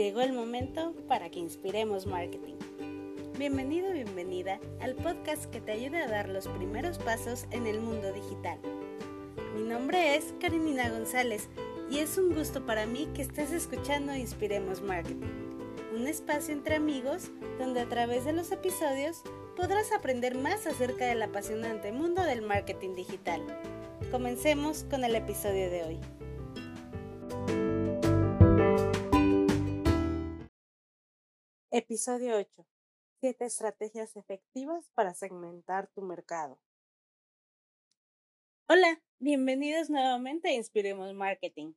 Llegó el momento para que inspiremos marketing. Bienvenido, bienvenida al podcast que te ayude a dar los primeros pasos en el mundo digital. Mi nombre es Karinina González y es un gusto para mí que estés escuchando Inspiremos Marketing, un espacio entre amigos donde a través de los episodios podrás aprender más acerca del apasionante mundo del marketing digital. Comencemos con el episodio de hoy. Episodio 8. 7 estrategias efectivas para segmentar tu mercado. Hola, bienvenidos nuevamente a Inspiremos Marketing.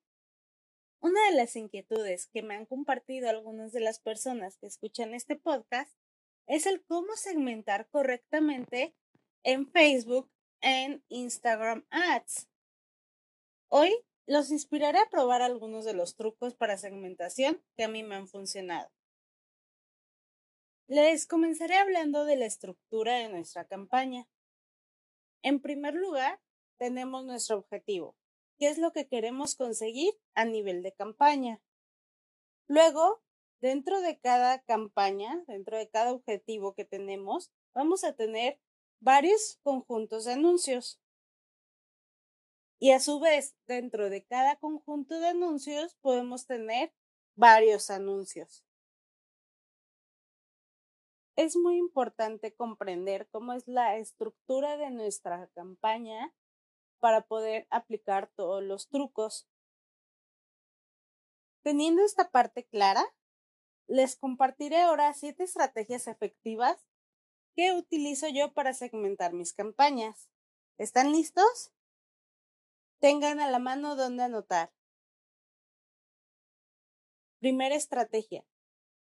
Una de las inquietudes que me han compartido algunas de las personas que escuchan este podcast es el cómo segmentar correctamente en Facebook, en Instagram Ads. Hoy los inspiraré a probar algunos de los trucos para segmentación que a mí me han funcionado. Les comenzaré hablando de la estructura de nuestra campaña. En primer lugar, tenemos nuestro objetivo, qué es lo que queremos conseguir a nivel de campaña. Luego, dentro de cada campaña, dentro de cada objetivo que tenemos, vamos a tener varios conjuntos de anuncios. Y a su vez, dentro de cada conjunto de anuncios podemos tener varios anuncios es muy importante comprender cómo es la estructura de nuestra campaña para poder aplicar todos los trucos. Teniendo esta parte clara, les compartiré ahora siete estrategias efectivas que utilizo yo para segmentar mis campañas. ¿Están listos? Tengan a la mano donde anotar. Primera estrategia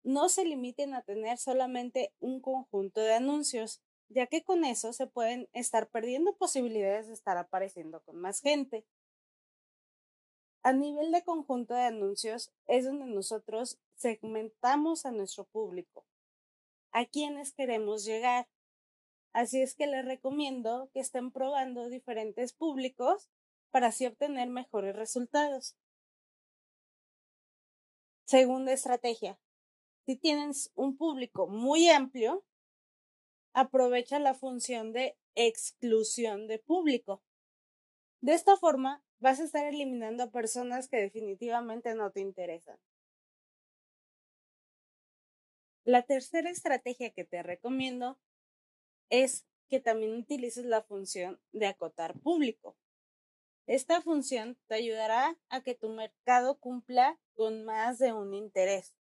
no se limiten a tener solamente un conjunto de anuncios, ya que con eso se pueden estar perdiendo posibilidades de estar apareciendo con más gente. A nivel de conjunto de anuncios es donde nosotros segmentamos a nuestro público, a quienes queremos llegar. Así es que les recomiendo que estén probando diferentes públicos para así obtener mejores resultados. Segunda estrategia, si tienes un público muy amplio, aprovecha la función de exclusión de público. De esta forma, vas a estar eliminando a personas que definitivamente no te interesan. La tercera estrategia que te recomiendo es que también utilices la función de acotar público. Esta función te ayudará a que tu mercado cumpla con más de un interés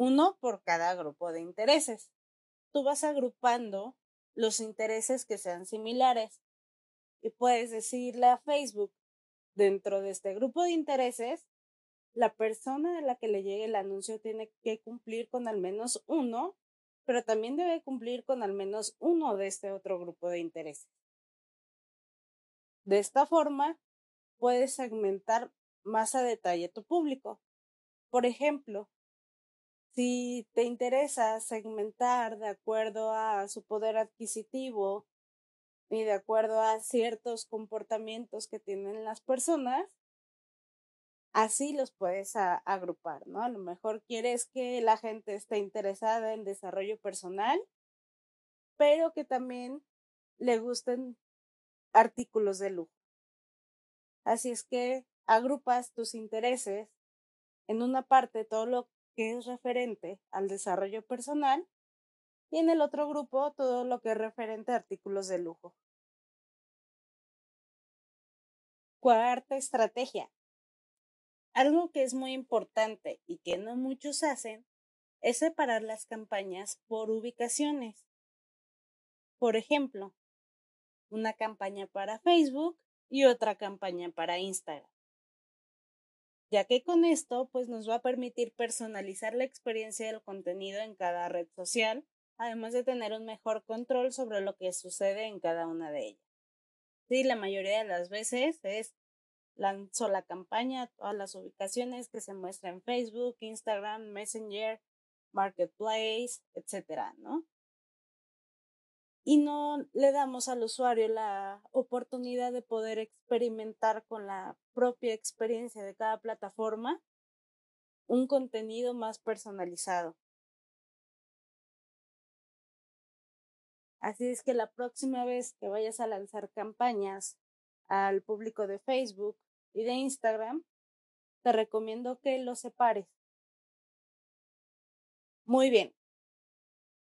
uno por cada grupo de intereses. Tú vas agrupando los intereses que sean similares y puedes decirle a Facebook, dentro de este grupo de intereses, la persona a la que le llegue el anuncio tiene que cumplir con al menos uno, pero también debe cumplir con al menos uno de este otro grupo de intereses. De esta forma, puedes segmentar más a detalle tu público. Por ejemplo, si te interesa segmentar de acuerdo a su poder adquisitivo y de acuerdo a ciertos comportamientos que tienen las personas, así los puedes agrupar, ¿no? A lo mejor quieres que la gente esté interesada en desarrollo personal, pero que también le gusten artículos de lujo. Así es que agrupas tus intereses en una parte todo lo que es referente al desarrollo personal y en el otro grupo todo lo que es referente a artículos de lujo. Cuarta estrategia. Algo que es muy importante y que no muchos hacen es separar las campañas por ubicaciones. Por ejemplo, una campaña para Facebook y otra campaña para Instagram ya que con esto pues nos va a permitir personalizar la experiencia del contenido en cada red social, además de tener un mejor control sobre lo que sucede en cada una de ellas. Sí, la mayoría de las veces es la sola campaña, todas las ubicaciones que se muestran en Facebook, Instagram, Messenger, Marketplace, etcétera, ¿no? Y no le damos al usuario la oportunidad de poder experimentar con la propia experiencia de cada plataforma un contenido más personalizado. Así es que la próxima vez que vayas a lanzar campañas al público de Facebook y de Instagram, te recomiendo que los separes. Muy bien.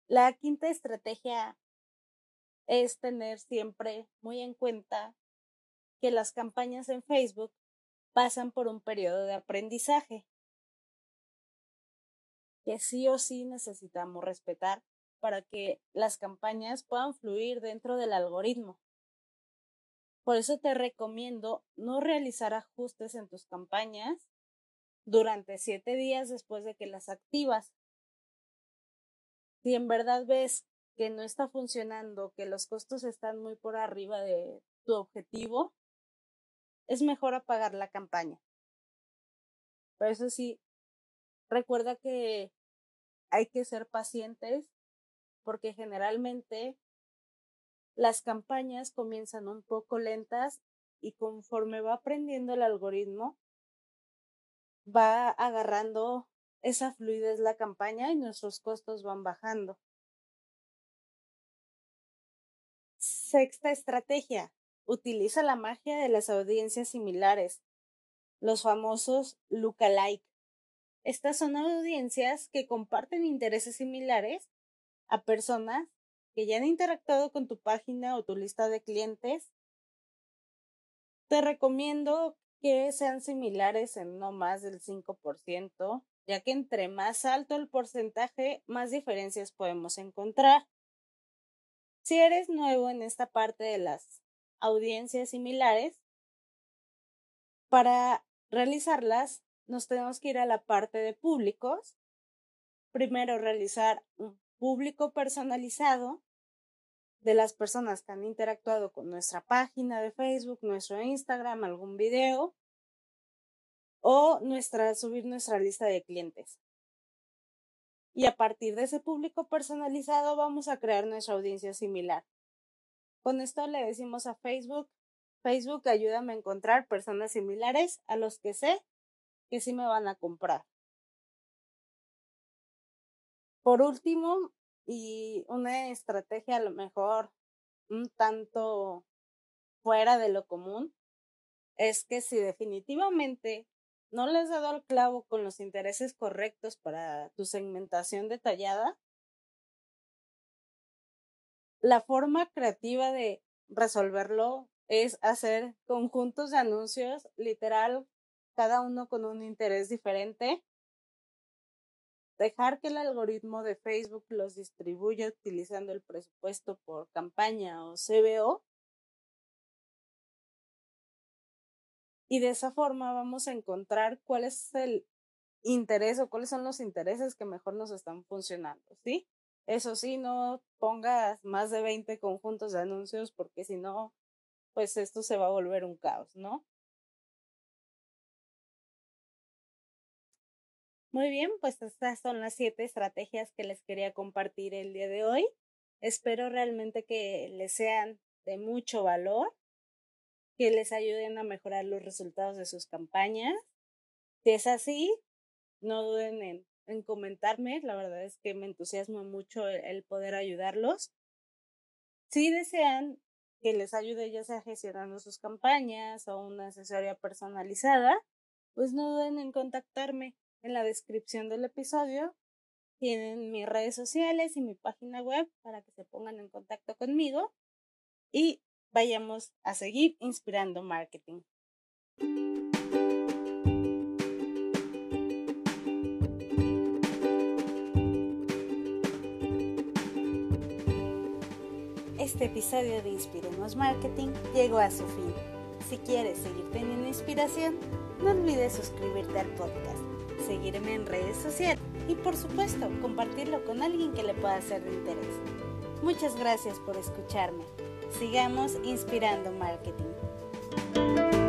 La quinta estrategia es tener siempre muy en cuenta que las campañas en Facebook pasan por un periodo de aprendizaje que sí o sí necesitamos respetar para que las campañas puedan fluir dentro del algoritmo. Por eso te recomiendo no realizar ajustes en tus campañas durante siete días después de que las activas. Si en verdad ves que no está funcionando, que los costos están muy por arriba de tu objetivo, es mejor apagar la campaña. Pero eso sí, recuerda que hay que ser pacientes porque generalmente las campañas comienzan un poco lentas y conforme va aprendiendo el algoritmo, va agarrando esa fluidez la campaña y nuestros costos van bajando. Sexta estrategia. Utiliza la magia de las audiencias similares, los famosos lookalike. Estas son audiencias que comparten intereses similares a personas que ya han interactuado con tu página o tu lista de clientes. Te recomiendo que sean similares en no más del 5%, ya que entre más alto el porcentaje, más diferencias podemos encontrar. Si eres nuevo en esta parte de las audiencias similares, para realizarlas nos tenemos que ir a la parte de públicos. Primero realizar un público personalizado de las personas que han interactuado con nuestra página de Facebook, nuestro Instagram, algún video o subir nuestra lista de clientes. Y a partir de ese público personalizado vamos a crear nuestra audiencia similar. Con esto le decimos a Facebook, Facebook ayúdame a encontrar personas similares a los que sé que sí me van a comprar. Por último, y una estrategia a lo mejor un tanto fuera de lo común, es que si definitivamente no le has dado al clavo con los intereses correctos para tu segmentación detallada, la forma creativa de resolverlo es hacer conjuntos de anuncios, literal, cada uno con un interés diferente dejar que el algoritmo de Facebook los distribuya utilizando el presupuesto por campaña o CBO. Y de esa forma vamos a encontrar cuál es el interés o cuáles son los intereses que mejor nos están funcionando, ¿sí? Eso sí, no pongas más de 20 conjuntos de anuncios porque si no, pues esto se va a volver un caos, ¿no? Muy bien, pues estas son las siete estrategias que les quería compartir el día de hoy. Espero realmente que les sean de mucho valor, que les ayuden a mejorar los resultados de sus campañas. Si es así, no duden en, comentarme, la verdad es que me entusiasma mucho el, el poder ayudarlos. Si desean que les ayude ya sea gestionando sus campañas o una asesoría personalizada, pues no duden en contactarme. En la descripción del episodio tienen mis redes sociales y mi página web para que se pongan en contacto conmigo y vayamos a seguir inspirando marketing. Este episodio de Inspiremos Marketing llegó a su fin. Si quieres seguir teniendo inspiración, no olvides suscribirte al podcast seguirme en redes sociales y por supuesto compartirlo con alguien que le pueda ser de interés. Muchas gracias por escucharme. Sigamos inspirando marketing.